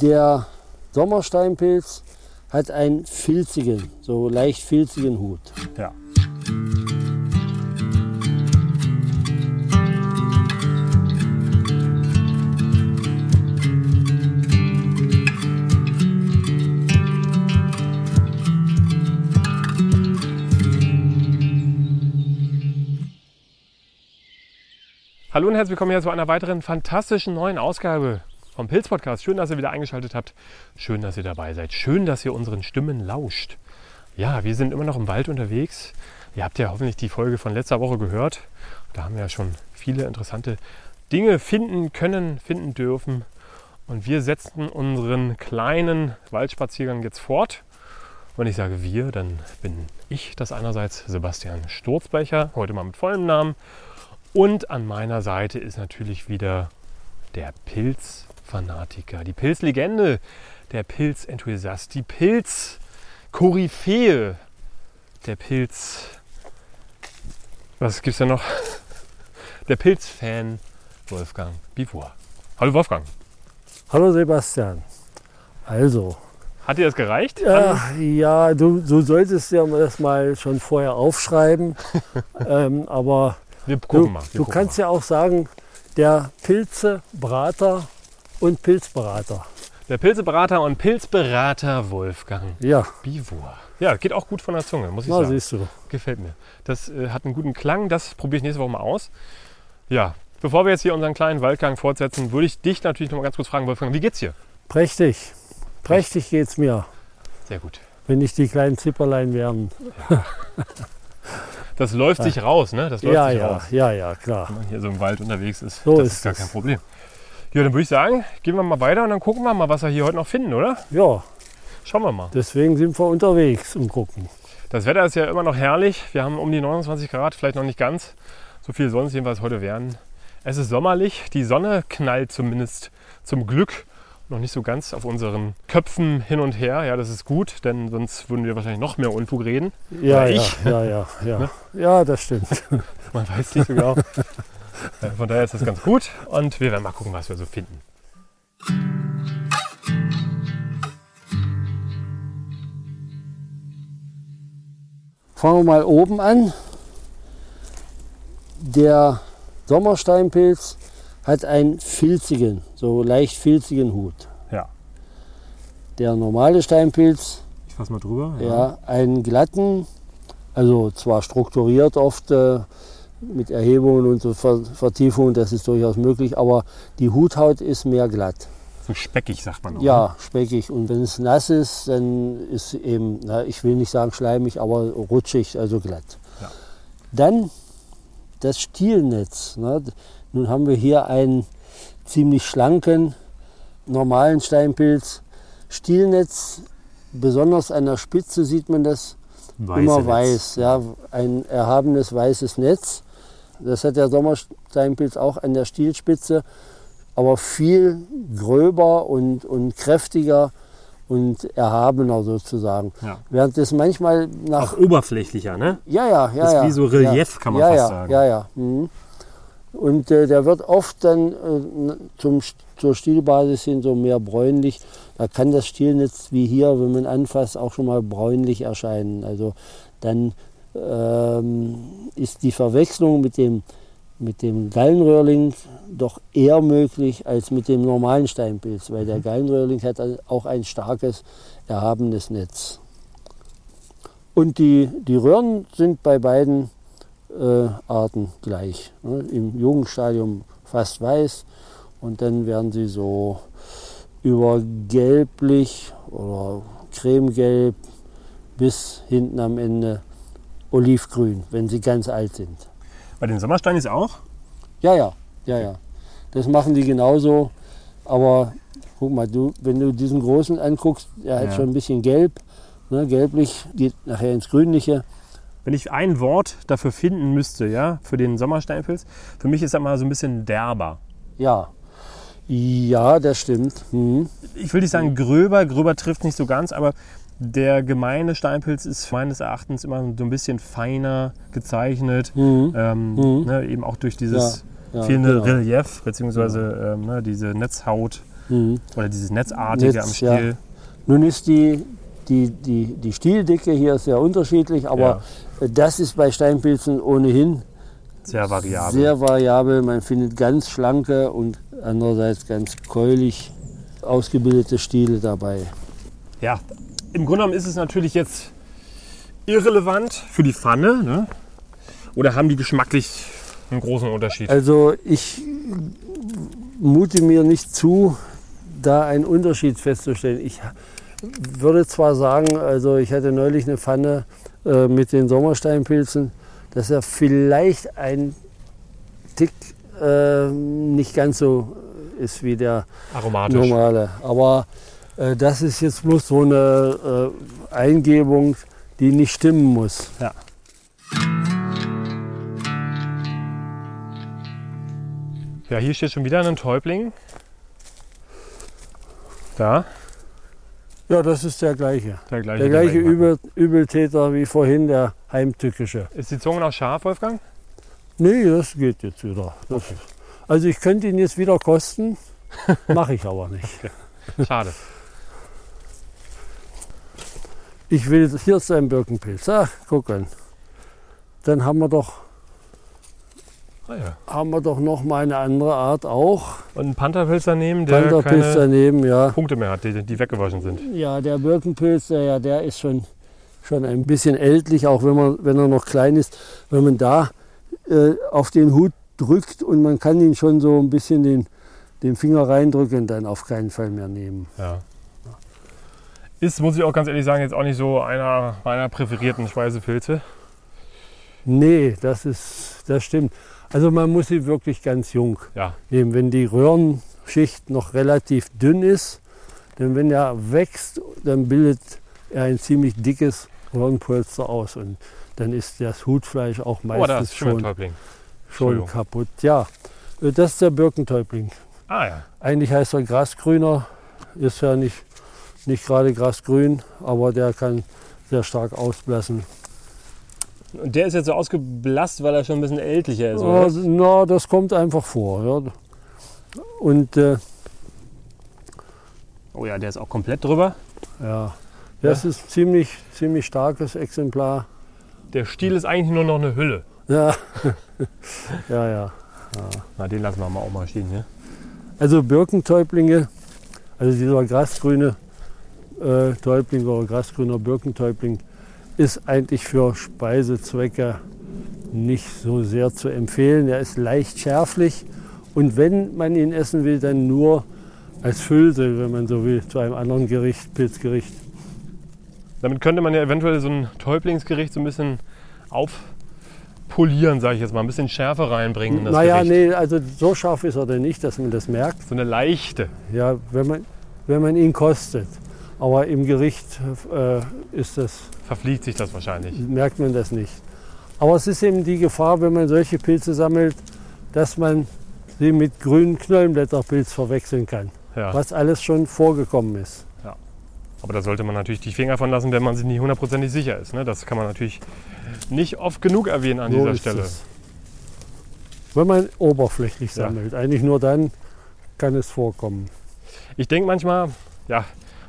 Der Sommersteinpilz hat einen filzigen, so leicht filzigen Hut. Ja. Hallo und herzlich willkommen hier zu einer weiteren fantastischen neuen Ausgabe vom Pilz Podcast. Schön, dass ihr wieder eingeschaltet habt. Schön, dass ihr dabei seid. Schön, dass ihr unseren Stimmen lauscht. Ja, wir sind immer noch im Wald unterwegs. Ihr habt ja hoffentlich die Folge von letzter Woche gehört. Da haben wir ja schon viele interessante Dinge finden können, finden dürfen. Und wir setzen unseren kleinen Waldspaziergang jetzt fort. Wenn ich sage wir, dann bin ich das einerseits Sebastian Sturzbecher, heute mal mit vollem Namen. Und an meiner Seite ist natürlich wieder der Pilzfanatiker, die Pilzlegende, der Pilzenthusiast, die Pilzkoryphäe, der Pilz. Was gibt's da noch? Der Pilzfan Wolfgang Bivor. Hallo Wolfgang. Hallo Sebastian. Also, Hat dir das gereicht? ja, ja du, du solltest ja das mal schon vorher aufschreiben. ähm, aber du, du kannst mal. ja auch sagen, der Pilzebrater und Pilzberater. Der Pilzeberater und Pilzberater Wolfgang Ja, Bivor. Ja, geht auch gut von der Zunge, muss ich na sagen. siehst du. Gefällt mir. Das äh, hat einen guten Klang. Das probiere ich nächste Woche mal aus. Ja, bevor wir jetzt hier unseren kleinen Waldgang fortsetzen, würde ich dich natürlich noch mal ganz kurz fragen, Wolfgang, wie geht's dir? Prächtig. Prächtig geht's mir, Sehr gut. wenn nicht die kleinen Zipperlein wären. Das läuft sich raus, ne? Das läuft Ja, sich ja, raus. ja, ja, klar. Wenn man hier so im Wald unterwegs ist, So das ist ist gar es. kein Problem. Ja, dann würde ich sagen, gehen wir mal weiter und dann gucken wir mal, was wir hier heute noch finden, oder? Ja, Schauen wir mal. deswegen sind wir unterwegs und gucken. Das Wetter ist ja immer noch herrlich. Wir haben um die 29 Grad, vielleicht noch nicht ganz. So viel soll es jedenfalls heute werden. Es ist sommerlich. Die Sonne knallt zumindest zum Glück noch nicht so ganz auf unseren Köpfen hin und her. Ja, das ist gut, denn sonst würden wir wahrscheinlich noch mehr Unfug reden. Ja, ja, ich. ja, ja, ja. Ja, das stimmt. Man weiß nicht so genau. Äh, Von daher ist das ganz gut und wir werden mal gucken, was wir so finden. Fangen wir mal oben an. Der Sommersteinpilz hat einen filzigen, so leicht filzigen Hut. Ja. Der normale Steinpilz, Ich fasse mal drüber. ja, einen glatten, also zwar strukturiert oft äh, mit Erhebungen und so Ver Vertiefungen, das ist durchaus möglich, aber die Huthaut ist mehr glatt. So speckig, sagt man auch. ne? Ja, speckig. Und wenn es nass ist, dann ist eben, na, ich will nicht sagen schleimig, aber rutschig, also glatt. Ja. Dann das Stielnetz. Ne? Nun haben wir hier einen ziemlich schlanken, normalen Steinpilz. Stielnetz, besonders an der Spitze sieht man das Weiße immer Netz. weiß. Ja, ein erhabenes weißes Netz. Das hat der Sommersteinpilz auch an der Stielspitze, aber viel gröber und, und kräftiger und erhabener sozusagen. Ja. Während das manchmal nach Auch oberflächlicher, ne? ja, ja, ja. Ist ja. wie so Relief, ja. kann man fast ja, sagen. Ja, ja. Mhm. Und äh, der wird oft dann äh, zum, zur Stielbasis hin so mehr bräunlich. Da kann das Stielnetz wie hier, wenn man anfasst, auch schon mal bräunlich erscheinen. Also dann ähm, ist die Verwechslung mit dem, mit dem Gallenröhrling doch eher möglich als mit dem normalen Steinpilz, weil der Gallenröhrling hat auch ein starkes, erhabenes Netz. Und die, die Röhren sind bei beiden äh, Arten gleich. Ne? Im Jugendstadium fast weiß und dann werden sie so über gelblich oder cremegelb bis hinten am Ende olivgrün, wenn sie ganz alt sind. Bei den Sommersteinen ist auch. Ja, ja, ja, ja. Das machen die genauso. Aber guck mal, du, wenn du diesen großen anguckst, der hat Ja. schon ein bisschen gelb. Ne, gelblich geht nachher ins Grünliche. Wenn ich ein Wort dafür finden müsste, ja, für den Sommersteinpilz, für mich ist er mal so ein bisschen derber. Ja. Ja, das stimmt. Mhm. Ich will nicht sagen gröber, gröber trifft nicht so ganz, aber der gemeine Steinpilz ist meines Erachtens immer so ein bisschen feiner gezeichnet. Mhm. Ähm, Mhm. Ne, eben auch durch dieses Ja, ja, fehlende genau. Relief, beziehungsweise ähm, ne, diese Netzhaut. Oder dieses Netzartige Netz, am Stiel. ja. Nun ist die, die, die, die Stieldicke hier sehr unterschiedlich, aber das ist bei Steinpilzen ohnehin Sehr variabel. sehr variabel. Man findet ganz schlanke und andererseits ganz keulig ausgebildete Stiele dabei. Ja, im Grunde genommen ist es natürlich jetzt irrelevant für die Pfanne. Ne? Oder haben die geschmacklich einen großen Unterschied? Also ich mute mir nicht zu, da einen Unterschied festzustellen. Ich würde zwar sagen, also ich hatte neulich eine Pfanne äh, mit den Sommersteinpilzen, dass er vielleicht ein Tick äh, nicht ganz so ist wie der Aromatisch. normale. Aber äh, das ist jetzt bloß so eine äh, Eingebung, die nicht stimmen muss. Ja. Ja, hier steht schon wieder ein Täubling. Da, Ja, das ist der gleiche. der gleiche. Der gleiche. Übel, Übeltäter wie vorhin, der heimtückische. Ist die Zunge noch scharf, Wolfgang? Nee, das geht jetzt wieder. Das, Also ich könnte ihn jetzt wieder kosten, mache ich aber nicht. Schade. Ich will, hier ist ein Birkenpilz. Ach, guck an. Dann haben wir doch, Ah, ja. haben wir doch noch mal eine andere Art auch. Und einen Pantherpilz daneben, der Pantherpilz keine daneben, ja. Punkte mehr hat, die, die weggewaschen sind. Ja, der Birkenpilz, der, ja, der ist schon, schon ein bisschen ältlich, auch wenn, man, wenn er noch klein ist. Wenn man da äh, auf den Hut drückt und man kann ihn schon so ein bisschen den, den Finger reindrücken, dann auf keinen Fall mehr nehmen. Ja. Ist, muss ich auch ganz ehrlich sagen, jetzt auch nicht so einer meiner präferierten Speisepilze. Nee, das, ist, das stimmt. Also man muss sie wirklich ganz jung Ja, nehmen. Wenn die Röhrenschicht noch relativ dünn ist, denn wenn er wächst, dann bildet er ein ziemlich dickes Röhrenpolster aus und dann ist das Hutfleisch auch oh, meistens ist schon schon, kaputt. Ja, äh, das ist der Birkentäubling. Ah ja. Eigentlich heißt er Grasgrüner, ist ja nicht, nicht gerade grasgrün, aber der kann sehr stark ausblassen. Und der ist jetzt so ausgeblasst, weil er schon ein bisschen ältlicher ist, Ja, oder? na, das kommt einfach vor. Ja. Und äh, Oh ja, der ist auch komplett drüber. ja, das ist ziemlich, ziemlich starkes Exemplar. Der Stiel ist eigentlich nur noch eine Hülle. Ja, ja, ja. Na, den lassen wir mal auch mal stehen hier. Also Birkentäublinge, also dieser grasgrüne äh, Täubling oder grasgrüner Birkentäubling ist eigentlich für Speisezwecke nicht so sehr zu empfehlen. Er ist leicht schärflich und wenn man ihn essen will, dann nur als Füllsel, wenn man so will, zu einem anderen Gericht, Pilzgericht. Damit könnte man ja eventuell so ein Täublingsgericht so ein bisschen aufpolieren, sage ich jetzt mal. Ein bisschen Schärfe reinbringen in das naja, Gericht. nee, also so scharf ist er denn nicht, dass man das merkt. So eine leichte. Ja, wenn man, wenn man ihn kostet. Aber im Gericht äh, ist das Verfliegt sich das wahrscheinlich. merkt man das nicht. Aber es ist eben die Gefahr, wenn man solche Pilze sammelt, dass man sie mit grünen Knollenblätterpilz verwechseln kann. Ja. Was alles schon vorgekommen ist. Aber da sollte man natürlich die Finger von lassen, wenn man sich nicht hundertprozentig sicher ist. Ne? Das kann man natürlich nicht oft genug erwähnen an So dieser Stelle. es. Wenn man oberflächlich Ja. sammelt. Eigentlich nur dann kann es vorkommen. Ich denke manchmal, ja,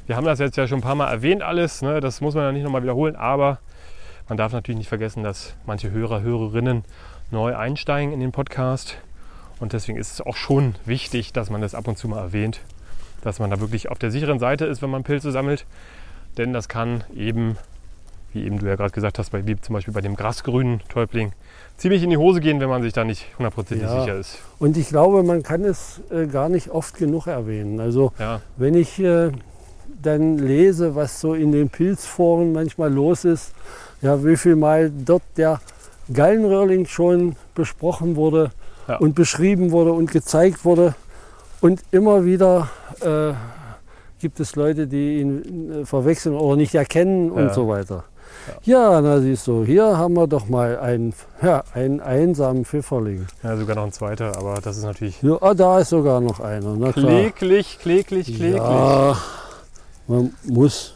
wir haben das jetzt ja schon ein paar Mal erwähnt alles, ne? das muss man ja nicht nochmal wiederholen, aber man darf natürlich nicht vergessen, dass manche Hörer, Hörerinnen neu einsteigen in den Podcast und deswegen ist es auch schon wichtig, dass man das ab und zu mal erwähnt, dass man da wirklich auf der sicheren Seite ist, wenn man Pilze sammelt, denn das kann eben, wie eben du ja gerade gesagt hast, bei, wie zum Beispiel bei dem grasgrünen Täubling, ziemlich in die Hose gehen, wenn man sich da nicht hundertprozentig Ja. sicher ist. Und ich glaube, man kann es äh, gar nicht oft genug erwähnen. Also Ja, Wenn ich äh, dann lese, was so in den Pilzforen manchmal los ist, ja, wie viel Mal dort der Gallenröhrling schon besprochen wurde Ja. und beschrieben wurde und gezeigt wurde. Und immer wieder äh, gibt es Leute, die ihn äh, verwechseln oder nicht erkennen Ja. und so weiter. Ja. na siehst du, hier haben wir doch mal einen, ja, einen einsamen Pfifferling. ja, sogar noch ein zweiter, aber das ist natürlich Ja, ah, da ist sogar noch einer. Na klar. Kläglich, kläglich, kläglich. Ja, man muss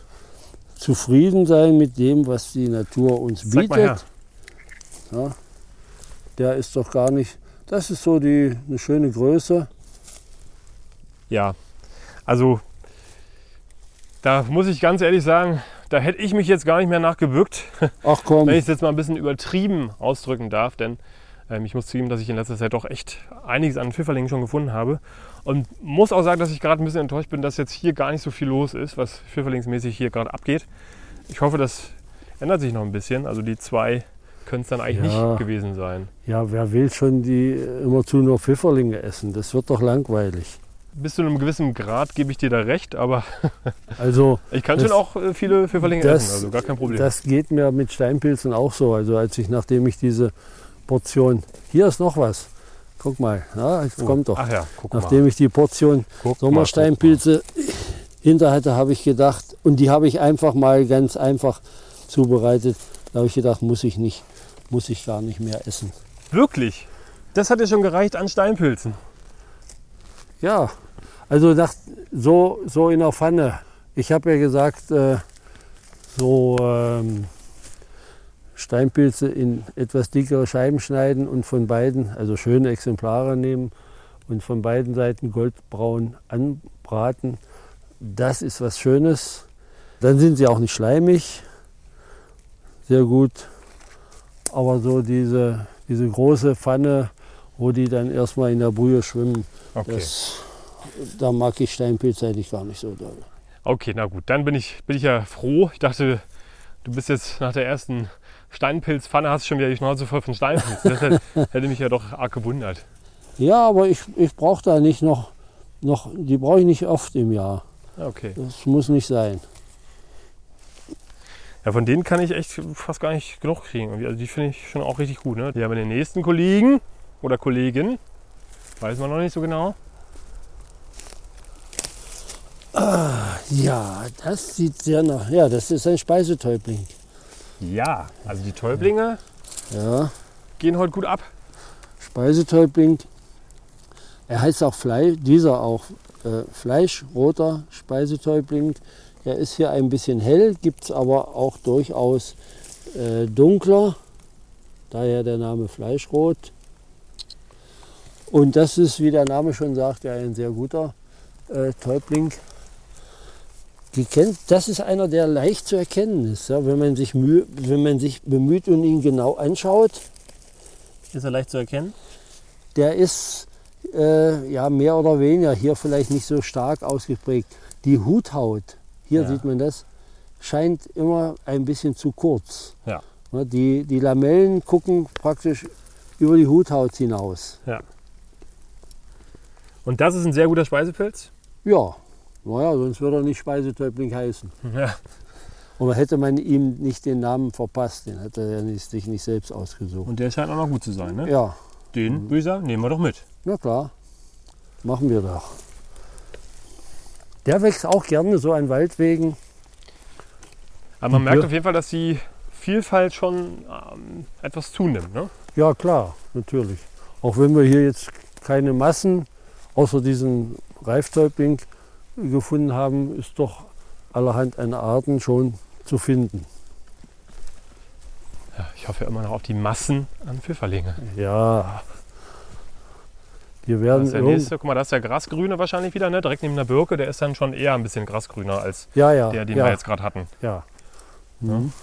zufrieden sein mit dem, was die Natur uns bietet. Ja, der ist doch gar nicht. Das ist so die eine schöne Größe. Ja. Also, da muss ich ganz ehrlich sagen, da hätte ich mich jetzt gar nicht mehr nachgebückt, Ach komm, wenn ich es jetzt mal ein bisschen übertrieben ausdrücken darf. Denn ich muss zugeben, dass ich in letzter Zeit doch echt einiges an Pfifferlingen schon gefunden habe. Und muss auch sagen, dass ich gerade ein bisschen enttäuscht bin, dass jetzt hier gar nicht so viel los ist, was pfifferlingsmäßig hier gerade abgeht. Ich hoffe, das ändert sich noch ein bisschen. Also die zwei können es dann eigentlich Ja. nicht gewesen sein. ja, wer will schon die immerzu nur Pfifferlinge essen? Das wird doch langweilig. Bis zu einem gewissen Grad gebe ich dir da recht, aber Also ich kann Das- schon auch äh, viele Pfifferlinge das- essen, also gar kein Problem. das geht mir mit Steinpilzen auch so. Also als ich, nachdem ich diese Portion, hier ist noch was. Guck mal, ja, jetzt Oh, kommt doch. Ja, guck mal. Nachdem ich die Portion Guck mal, Sommersteinpilze hinter hatte, habe ich gedacht, und die habe ich einfach mal ganz einfach zubereitet. Da habe ich gedacht, muss ich nicht, muss ich gar nicht mehr essen. mal. Wirklich? Das hat ja schon gereicht an Steinpilzen. Ja, also das, so, so in der Pfanne. Ich habe ja gesagt, äh, so ähm, Steinpilze in etwas dickere Scheiben schneiden und von beiden, also schöne Exemplare nehmen und von beiden Seiten goldbraun anbraten. Das ist was Schönes. Dann sind sie auch nicht schleimig. Sehr gut. Aber so diese, diese große Pfanne, wo die dann erstmal in der Brühe schwimmen, Okay. das, da mag ich Steinpilze eigentlich gar nicht so doll. Okay, na gut, dann bin ich, bin ich ja froh. Ich dachte, du bist jetzt nach der ersten Steinpilzpfanne, hast schon wieder die Schnauze voll von Steinpilzen. Das hätte, hätte mich ja doch arg gewundert. Ja, aber ich, ich brauche da nicht noch, noch, die brauche ich nicht oft im Jahr. Ja, Okay. Das muss nicht sein. Ja, von denen kann ich echt fast gar nicht genug kriegen. Also die finde ich schon auch richtig gut. Ne? Die haben den nächsten Kollegen oder Kollegin, weiß man noch nicht so genau. Ja, das sieht sehr nach, ja, das ist ein Speisetäubling. Ja, also die Täublinge Ja, gehen heute gut ab. Speisetäubling. Er heißt auch Fleisch, dieser auch äh, Fleischroter Speisetäubling. Er ist hier ein bisschen hell, gibt es aber auch durchaus äh, dunkler. Daher der Name Fleischrot. Und das ist, wie der Name schon sagt, ja ein sehr guter äh, Täubling. Gekennt, das ist einer, der leicht zu erkennen ist, ja, wenn, man sich Mühe, wenn man sich bemüht und ihn genau anschaut. Ist er leicht zu erkennen? Der ist äh, ja mehr oder weniger hier vielleicht nicht so stark ausgeprägt. Die Huthaut, hier Ja. sieht man das, scheint immer ein bisschen zu kurz. Ja. Die, die Lamellen gucken praktisch über die Huthaut hinaus. Und das ist ein sehr guter Speisepilz? Ja, naja, sonst würde er nicht Speisetäubling heißen. Ja. Und hätte man ihm nicht den Namen verpasst, den hätte er nicht, sich nicht selbst ausgesucht. Und der scheint auch noch gut zu sein, ne? Ja, Den, würde ich sagen, nehmen wir doch mit. na klar, machen wir doch. Der wächst auch gerne so an Waldwegen. Aber man merkt Ja. auf jeden Fall, dass die Vielfalt schon ähm, etwas zunimmt, ne? Ja, klar, natürlich. Auch wenn wir hier jetzt keine Massen außer diesen Reiftäubling gefunden haben, ist doch allerhand an Arten schon zu finden. Ja, ich hoffe immer noch auf die Massen an Pfifferlinge. Ja, die Das werden ist der nächste. Guck mal, das ist der Grasgrüne wahrscheinlich wieder, ne? Direkt neben der Birke. Der ist dann schon eher ein bisschen grasgrüner als ja, ja, der, den ja, wir jetzt gerade hatten. ja. Mhm.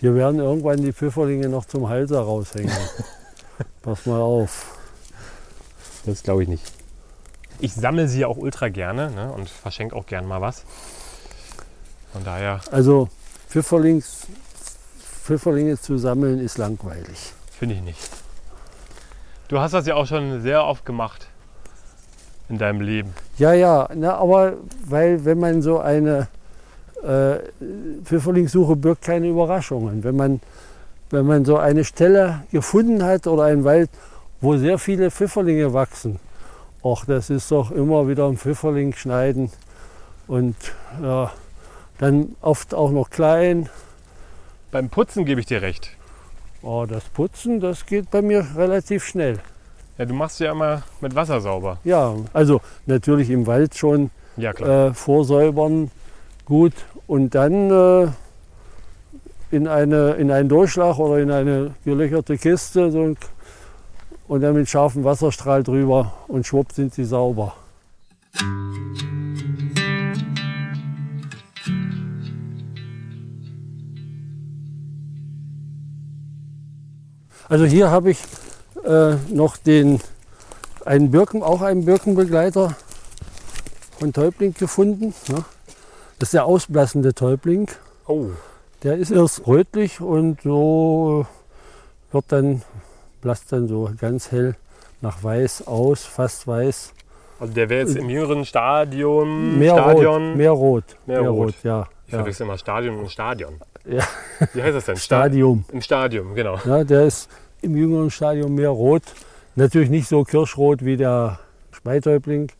Die werden irgendwann die Pfifferlinge noch zum Hals raushängen. Pass mal auf. Das glaube ich nicht. Ich sammle sie ja auch ultra gerne ne? und verschenke auch gern mal was. Von daher Also Pfifferlings, Pfifferlinge zu sammeln ist langweilig. finde ich nicht. Du hast das ja auch schon sehr oft gemacht in deinem Leben. Ja, ja, na, aber weil wenn man so eine äh, Pfifferlingssuche birgt keine Überraschungen. Wenn man, wenn man so eine Stelle gefunden hat oder einen Wald, wo sehr viele Pfifferlinge wachsen, och, das ist doch immer wieder ein Pfifferling schneiden und ja, dann oft auch noch klein. Beim Putzen gebe ich dir recht. Oh, das Putzen, das geht bei mir relativ schnell. Ja, du machst ja immer mit Wasser sauber. Ja, also natürlich im Wald schon Ja, klar. äh, vorsäubern, gut, und dann äh, in, eine, in einen Durchschlag oder in eine gelöcherte Kiste so, und dann mit scharfem Wasserstrahl drüber und schwupp sind sie sauber. Also hier habe ich äh, noch den, einen Birken, auch einen Birkenbegleiter von Täubling gefunden. Ne? Das ist der ausblassende Täubling. Oh, Der ist erst rötlich und so wird dann, blasst dann so ganz hell nach weiß aus, fast weiß. also der wäre jetzt im jüngeren Stadium. Mehr Stadion. rot, mehr rot, Mehr rot. ja. ich ja. verwechsel immer Stadion und Stadion. Ja. Wie heißt das denn? Sta- Stadium. Im Stadium, genau. Ja, der ist im jüngeren Stadium mehr rot. Natürlich nicht so kirschrot wie der Speitäubling.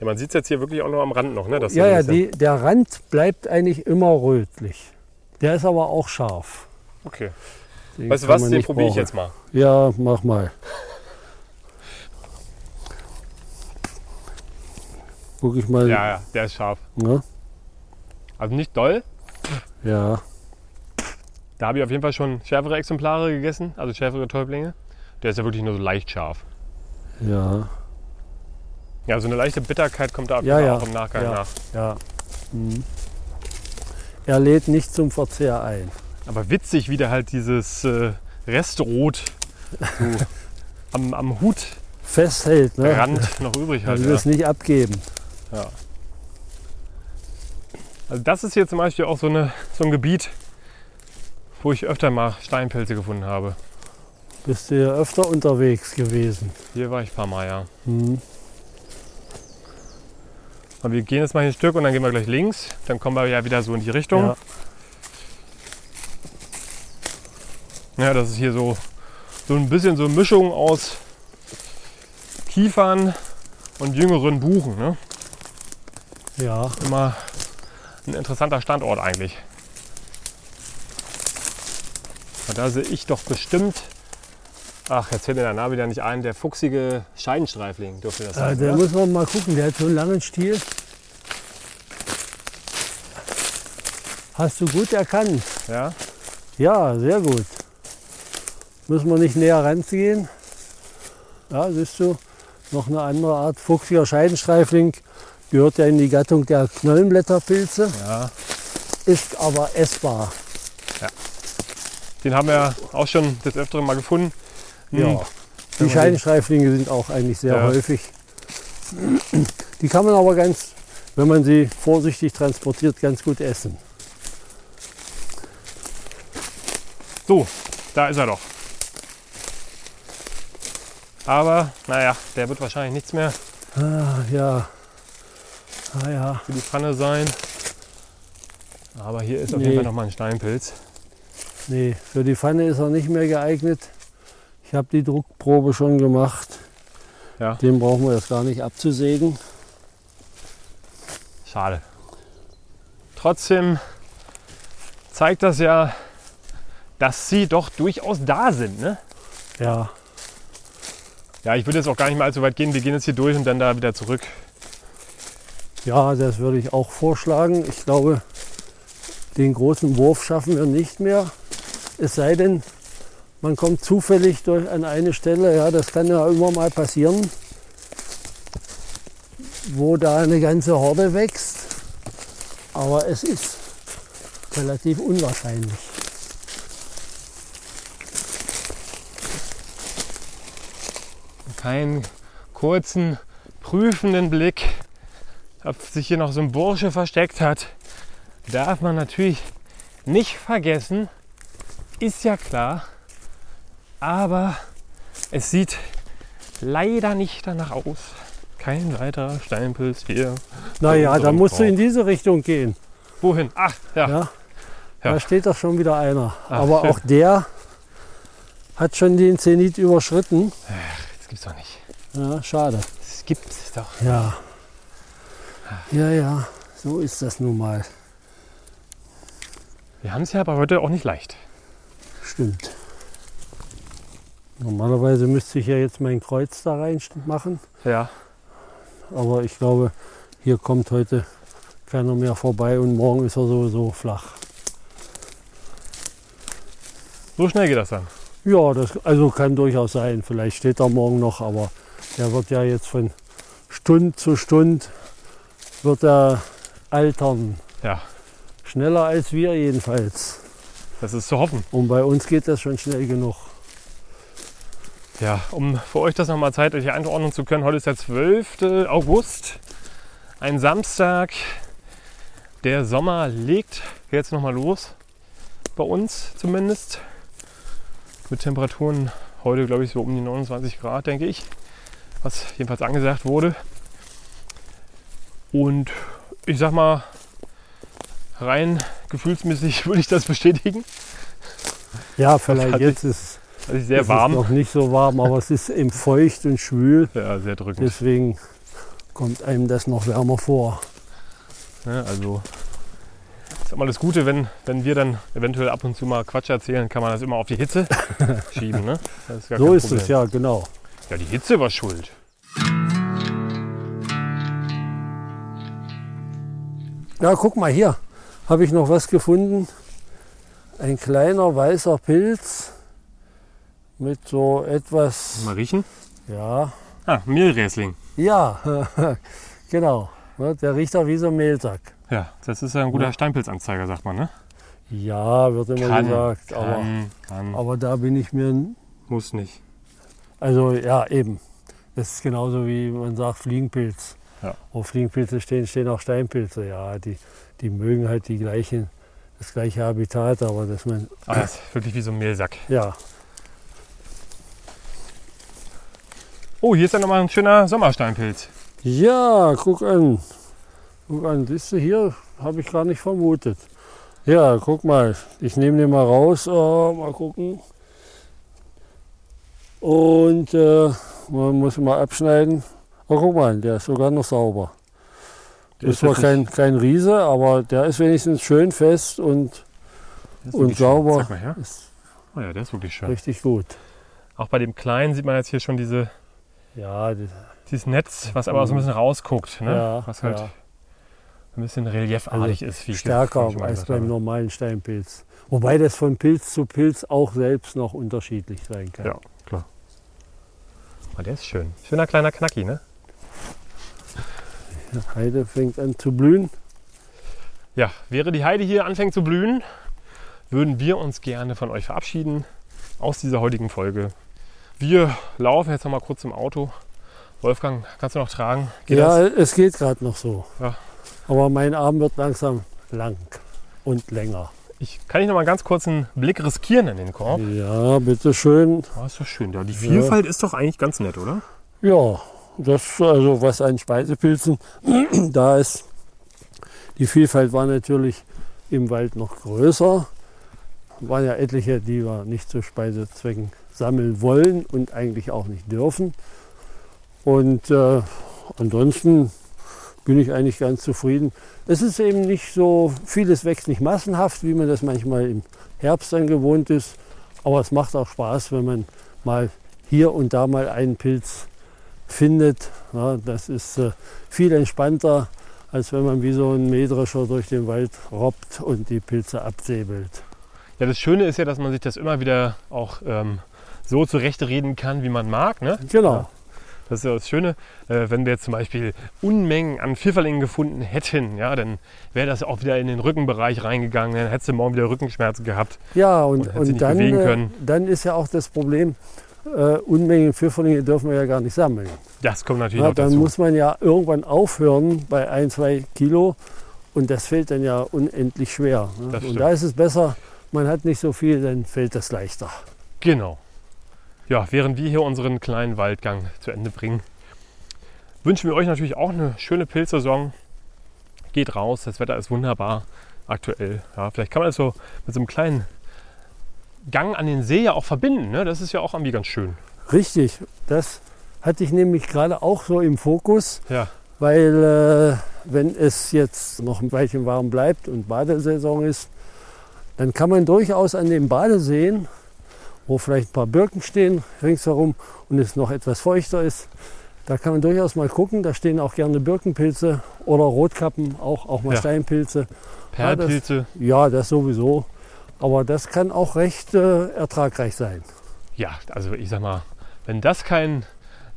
Ja, man sieht es jetzt hier wirklich auch nur am Rand noch, ne? Das Ja, ja, die, der Rand bleibt eigentlich immer rötlich. Der ist aber auch scharf. Okay. Den Weißt du was? Den probiere ich jetzt mal. Ja, mach mal. Guck ich mal. Ja, ja, der ist scharf. Ne? Also nicht doll. ja. Da habe ich auf jeden Fall schon schärfere Exemplare gegessen, also schärfere Täublinge. Der ist ja wirklich nur so leicht scharf. Ja, Ja, so eine leichte Bitterkeit kommt da Ja, ja. auch im Nachgang Ja. nach. ja. Mhm. Er lädt nicht zum Verzehr ein. Aber witzig, wie der halt dieses äh, Restrot so am, am Hutrand Festhält, ne? noch übrig hat. will Ja. nicht abgeben. Also das ist hier zum Beispiel auch so, eine, so ein Gebiet, wo ich öfter mal Steinpilze gefunden habe. Bist du ja öfter unterwegs gewesen. Hier war ich ein paar Mal, ja. Mhm. Und wir gehen jetzt mal hier ein Stück und dann gehen wir gleich links. Dann kommen wir ja wieder so in die Richtung. Ja. Ja, das ist hier so, so ein bisschen so eine Mischung aus Kiefern und jüngeren Buchen. Ne? ja, Immer ein interessanter Standort eigentlich. Und da sehe ich doch bestimmt, ach, jetzt fällt mir der Name wieder nicht ein, der fuchsige Scheidenstreifling dürfte das äh, sein. da oder? muss man mal gucken. Der hat so einen langen Stiel. Hast du gut erkannt. Ja? Ja, sehr gut. Müssen wir nicht näher ranziehen. Ja, siehst du, noch eine andere Art fuchsiger Scheidenstreifling. Gehört ja in die Gattung der Knollenblätterpilze, ja. ist aber essbar. Den haben wir auch schon des Öfteren mal gefunden. Hm, Ja. Die Scheidenstreiflinge sind auch eigentlich sehr Ja. häufig. Die kann man aber ganz, wenn man sie vorsichtig transportiert, ganz gut essen. So, da ist er doch. Aber, naja, der wird wahrscheinlich nichts mehr Ah, ja. Ah, ja. für die Pfanne sein. Aber hier ist auf Nee. jeden Fall nochmal ein Steinpilz. Nee, für die Pfanne ist er nicht mehr geeignet. Ich habe die Druckprobe schon gemacht. Ja. Den brauchen wir jetzt gar nicht abzusägen. Schade. Trotzdem zeigt das ja, dass sie doch durchaus da sind. Ne? Ja, Ja, ich würde jetzt auch gar nicht mal allzu weit gehen. Wir gehen jetzt hier durch und dann da wieder zurück. ja, das würde ich auch vorschlagen. Ich glaube, den großen Wurf schaffen wir nicht mehr. Es sei denn, man kommt zufällig durch an eine Stelle, ja, das kann ja immer mal passieren, wo da eine ganze Horde wächst. Aber es ist relativ unwahrscheinlich. Keinen kurzen, prüfenden Blick, ob sich hier noch so ein Bursche versteckt hat, darf man natürlich nicht vergessen. Ist ja klar. Aber es sieht leider nicht danach aus. Kein weiterer Steinpilz hier. Naja, da musst du in diese Richtung gehen. Wohin? Ach, ja. Ja, Ja. Da steht doch schon wieder einer. Ach, Aber schön. auch der hat schon den Zenit überschritten. Das gibt's doch nicht. Ja, schade. Das gibt's doch. Ja. Ja, ja, so ist das nun mal. Wir haben es ja aber heute auch nicht leicht. Stimmt. Normalerweise müsste ich ja jetzt mein Kreuz da rein machen. Ja. Aber ich glaube, hier kommt heute keiner mehr vorbei und morgen ist er sowieso flach. So schnell geht das dann. Ja, das also kann durchaus sein. Vielleicht steht er morgen noch, aber der wird ja jetzt von Stund zu Stund wird er altern. Ja, Schneller als wir jedenfalls. das ist zu hoffen. Und bei uns geht das schon schnell genug. Ja, um für euch das nochmal zeitlich einordnen zu können, heute ist der 12. August, ein Samstag. Der Sommer legt jetzt nochmal los, bei uns zumindest. Mit Temperaturen heute, glaube ich, so um die 29 Grad, denke ich, was jedenfalls angesagt wurde. Und ich sag mal, rein gefühlsmäßig würde ich das bestätigen. Ja, vielleicht jetzt ist, Also sehr ist es warm. noch nicht so warm, aber es ist eben feucht und schwül. Ja, sehr drückend. Deswegen kommt einem das noch wärmer vor. Ne? Also immer das Gute, wenn, wenn wir dann eventuell ab und zu mal Quatsch erzählen, kann man das immer auf die Hitze schieben. Ne? Ist So ist es, ja, genau. Ja, die Hitze war schuld. Ja, guck mal hier, habe ich noch was gefunden. Ein kleiner weißer Pilz mit so etwas, Mal riechen. ja, Ah, Mehlräsling. ja, genau. Ne, Der riecht auch wie so ein Mehlsack. Ja, das ist ja ein guter Ja. Steinpilzanzeiger, sagt man, ne? Ja, wird immer Kann, gesagt. Aber, kann, kann, aber da bin ich mir, muss nicht. also ja, eben. Das ist genauso wie man sagt Fliegenpilz. Ja. Wo Fliegenpilze stehen, stehen auch Steinpilze. Ja, die, die mögen halt die gleichen, das gleiche Habitat, aber dass man, Ah, das ist wirklich wie so ein Mehlsack. ja, Oh, hier ist ja nochmal ein schöner Sommersteinpilz. Ja, guck an. Guck an, siehst du, hier habe ich gar nicht vermutet. Ja, guck mal, ich nehme den mal raus, oh, mal gucken. Und äh, man muss ihn mal abschneiden. Oh, guck mal, der ist sogar noch sauber. Der ist zwar kein, kein Riese, aber der ist wenigstens schön fest und und sauber. Sag mal her. Oh ja, der ist wirklich schön. richtig gut. Auch bei dem Kleinen sieht man jetzt hier schon diese, Ja, das, dieses Netz, was aber auch so ein bisschen rausguckt. Ne? ja, was halt ja. Ein bisschen reliefartig ist. Wie ich stärker mal als beim habe. normalen Steinpilz. Wobei das von Pilz zu Pilz auch selbst noch unterschiedlich sein kann. Ja, klar. Oh, der ist schön. Schöner kleiner Knacki, ne? Die Heide fängt an zu blühen. Ja, wäre die Heide hier anfängt zu blühen, würden wir uns gerne von euch verabschieden aus dieser heutigen Folge. Wir laufen jetzt noch mal kurz zum Auto. Wolfgang, kannst du noch tragen? Geht ja, das? es geht gerade noch so. Ja. Aber mein Arm wird langsam lang und länger. Ich, kann ich noch mal ganz kurz einen Blick riskieren in den Korb? Ja, bitteschön. Oh, ist doch schön. Ja, die Vielfalt ist doch eigentlich ganz nett, oder? Ja, das also was an Speisepilzen da ist. Die Vielfalt war natürlich im Wald noch größer. Waren ja etliche, die wir nicht zu Speisezwecken sammeln wollen und eigentlich auch nicht dürfen. Und äh, ansonsten bin ich eigentlich ganz zufrieden. Es ist eben nicht so, vieles wächst nicht massenhaft, wie man das manchmal im Herbst dann gewohnt ist. Aber es macht auch Spaß, wenn man mal hier und da mal einen Pilz findet. Ja, das ist äh, viel entspannter, als wenn man wie so ein Mähdrescher durch den Wald robbt und die Pilze absäbelt. Ja, das Schöne ist ja, dass man sich das immer wieder auch ähm, so zurechtreden kann, wie man mag. Ne? Genau. Ja. Das ist ja das Schöne. Äh, wenn wir jetzt zum Beispiel Unmengen an Pfifferlingen gefunden hätten, ja, dann wäre das auch wieder in den Rückenbereich reingegangen. Dann hättest du morgen wieder Rückenschmerzen gehabt. Ja, und, Und und, dann, bewegen äh, können. dann ist ja auch das Problem, äh, Unmengen Pfifferlinge dürfen wir ja gar nicht sammeln. Das kommt natürlich Ja, noch dann dazu. muss man ja irgendwann aufhören bei ein, zwei Kilo und das fällt dann ja unendlich schwer. Ne? Und da ist es besser, man hat nicht so viel, dann fällt das leichter. Genau. Ja, während wir hier unseren kleinen Waldgang zu Ende bringen, wünschen wir euch natürlich auch eine schöne Pilzsaison. Geht raus, das Wetter ist wunderbar aktuell. Ja, vielleicht kann man das so mit so einem kleinen Gang an den See ja auch verbinden. Ne? Das ist ja auch irgendwie ganz schön. Richtig, das hatte ich nämlich gerade auch so im Fokus. Ja, Weil äh, wenn es jetzt noch ein Weilchen warm bleibt und Badesaison ist, dann kann man durchaus an den Badeseen, wo vielleicht ein paar Birken stehen ringsherum und es noch etwas feuchter ist, da kann man durchaus mal gucken. Da stehen auch gerne Birkenpilze oder Rotkappen, auch, auch mal Ja. Steinpilze. Perlpilze. Ja, das sowieso. Aber das kann auch recht äh, ertragreich sein. Ja, also ich sag mal, wenn das kein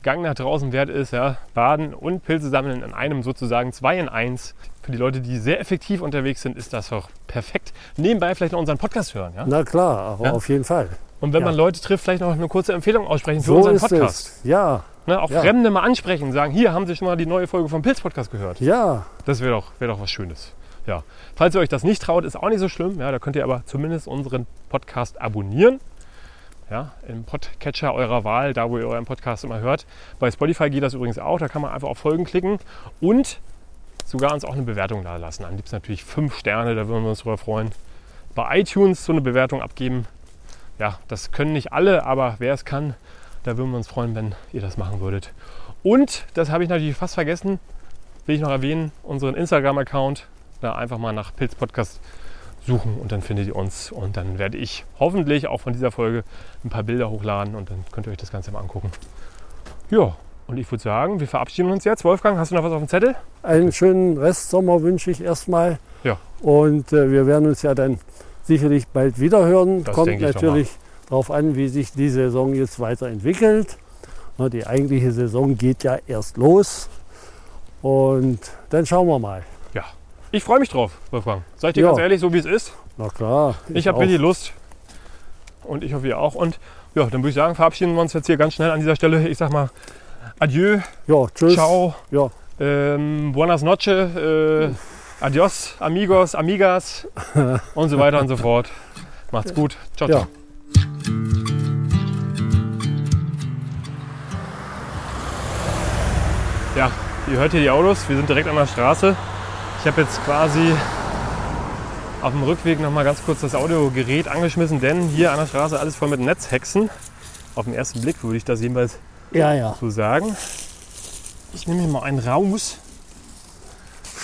Gang nach draußen wert ist. Ja? Baden und Pilze sammeln in einem sozusagen zwei in eins. Für die Leute, die sehr effektiv unterwegs sind, ist das doch perfekt. Nebenbei vielleicht noch unseren Podcast hören. Ja? Na klar, Ja. auf jeden Fall. Und wenn Ja. man Leute trifft, vielleicht noch eine kurze Empfehlung aussprechen für So unseren Podcast. es. Ja, Ne? Auch Ja. Fremde mal ansprechen, sagen, hier haben Sie schon mal die neue Folge vom Pilz-Podcast gehört. ja, Das wäre doch, wär doch was Schönes. Ja. Falls ihr euch das nicht traut, ist auch nicht so schlimm. Ja, da könnt ihr aber zumindest unseren Podcast abonnieren. Ja, im Podcatcher eurer Wahl, da wo ihr euren Podcast immer hört. Bei Spotify geht das übrigens auch. Da kann man einfach auf Folgen klicken und sogar uns auch eine Bewertung da lassen. Am liebsten natürlich fünf Sterne, da würden wir uns drüber freuen. Bei iTunes so eine Bewertung abgeben. Ja, das können nicht alle, aber wer es kann, da würden wir uns freuen, wenn ihr das machen würdet. Und, das habe ich natürlich fast vergessen, will ich noch erwähnen, unseren Instagram-Account. Da einfach mal nach Pilz Podcast suchen und dann findet ihr uns. Und dann werde ich hoffentlich auch von dieser Folge ein paar Bilder hochladen und dann könnt ihr euch das Ganze mal angucken. Ja, und ich würde sagen, wir verabschieden uns jetzt. Wolfgang, hast du noch was auf dem Zettel? einen schönen Restsommer wünsche ich erstmal. Ja. Und äh, wir werden uns ja dann sicherlich bald wieder hören. Das Kommt ich natürlich darauf an, wie sich die Saison jetzt weiterentwickelt. Die eigentliche Saison geht ja erst los. Und dann schauen wir mal. Ich freue mich drauf, Wolfgang. Sag ich dir Ja. ganz ehrlich, so wie es ist. Na klar. Ich, habe auch. richtig Lust. Und ich hoffe, ihr auch. Und ja, dann würde ich sagen, verabschieden wir uns jetzt hier ganz schnell an dieser Stelle. Ich sag mal Adieu, Ja, tschüss. ciao, Ja, ähm, buenas noches, äh, adios, amigos, amigas und so weiter und so fort. Macht's gut. Ciao, Ja. ciao. Ja, ihr hört hier die Autos. Wir sind direkt an der Straße. Ich habe jetzt quasi auf dem Rückweg noch mal ganz kurz das Audiogerät angeschmissen, denn hier an der Straße alles voll mit Netzhexen. Auf den ersten Blick würde ich das jedenfalls ja, ja. so sagen. Ich nehme hier mal einen raus.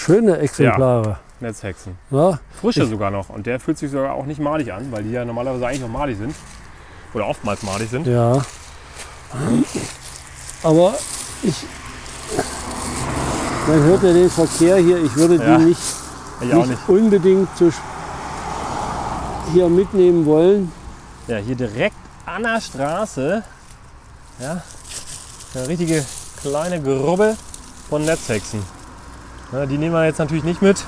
Schöne Exemplare. Netzhexen. Na, Frische Ich- sogar noch. Und der fühlt sich sogar auch nicht malig an, weil die ja normalerweise eigentlich auch malig sind. Oder oftmals malig sind. ja. Aber ich. Man hört ja den Verkehr hier. Ich würde Ja, die nicht, nicht, nicht. unbedingt zu, hier mitnehmen wollen. Ja, hier direkt an der Straße. Ja, eine richtige kleine Gruppe von Netzhexen. Ja, die nehmen wir jetzt natürlich nicht mit,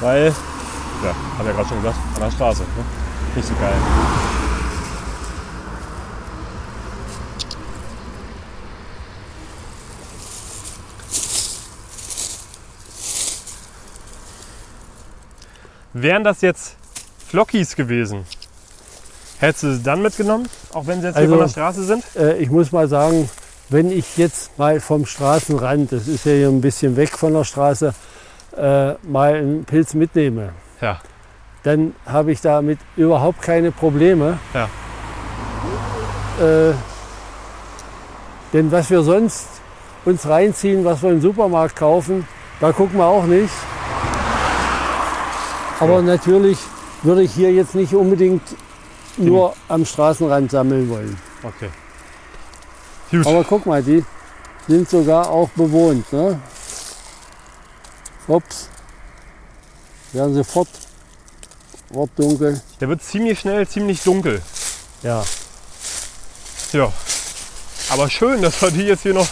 weil, ja, habe ja gerade schon gesagt, an der Straße. Ne? Nicht so geil. Wären das jetzt Flockies gewesen, hättest du sie dann mitgenommen, auch wenn sie jetzt hier Also- von der Straße sind? Äh, ich muss mal sagen, wenn ich jetzt mal vom Straßenrand, das ist ja hier ein bisschen weg von der Straße, äh, mal einen Pilz mitnehme, Ja, dann habe ich damit überhaupt keine Probleme. Ja. Äh, denn was wir sonst uns reinziehen, was wir im Supermarkt kaufen, da gucken wir auch nicht. Aber Ja. natürlich würde ich hier jetzt nicht unbedingt nur am Straßenrand sammeln wollen. okay. Gut. Aber guck mal, die sind sogar auch bewohnt. Ne? Ups. Werden sofort wortdunkel. Der wird ziemlich schnell ziemlich dunkel. Ja. Ja. Aber schön, dass wir die jetzt hier noch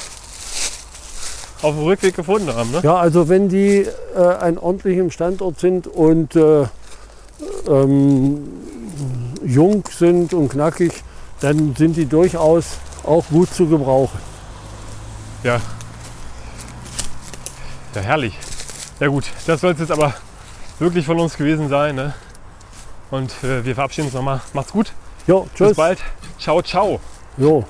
auf dem Rückweg gefunden haben. Ne? ja, also wenn die äh, an ordentlichem Standort sind und äh, ähm, jung sind und knackig, dann sind die durchaus auch gut zu gebrauchen. Ja. Ja, herrlich. Ja gut, das soll es jetzt aber wirklich von uns gewesen sein. Ne? Und äh, wir verabschieden uns nochmal. Macht's gut. Jo, tschüss. Bis bald. Ciao, ciao. Jo.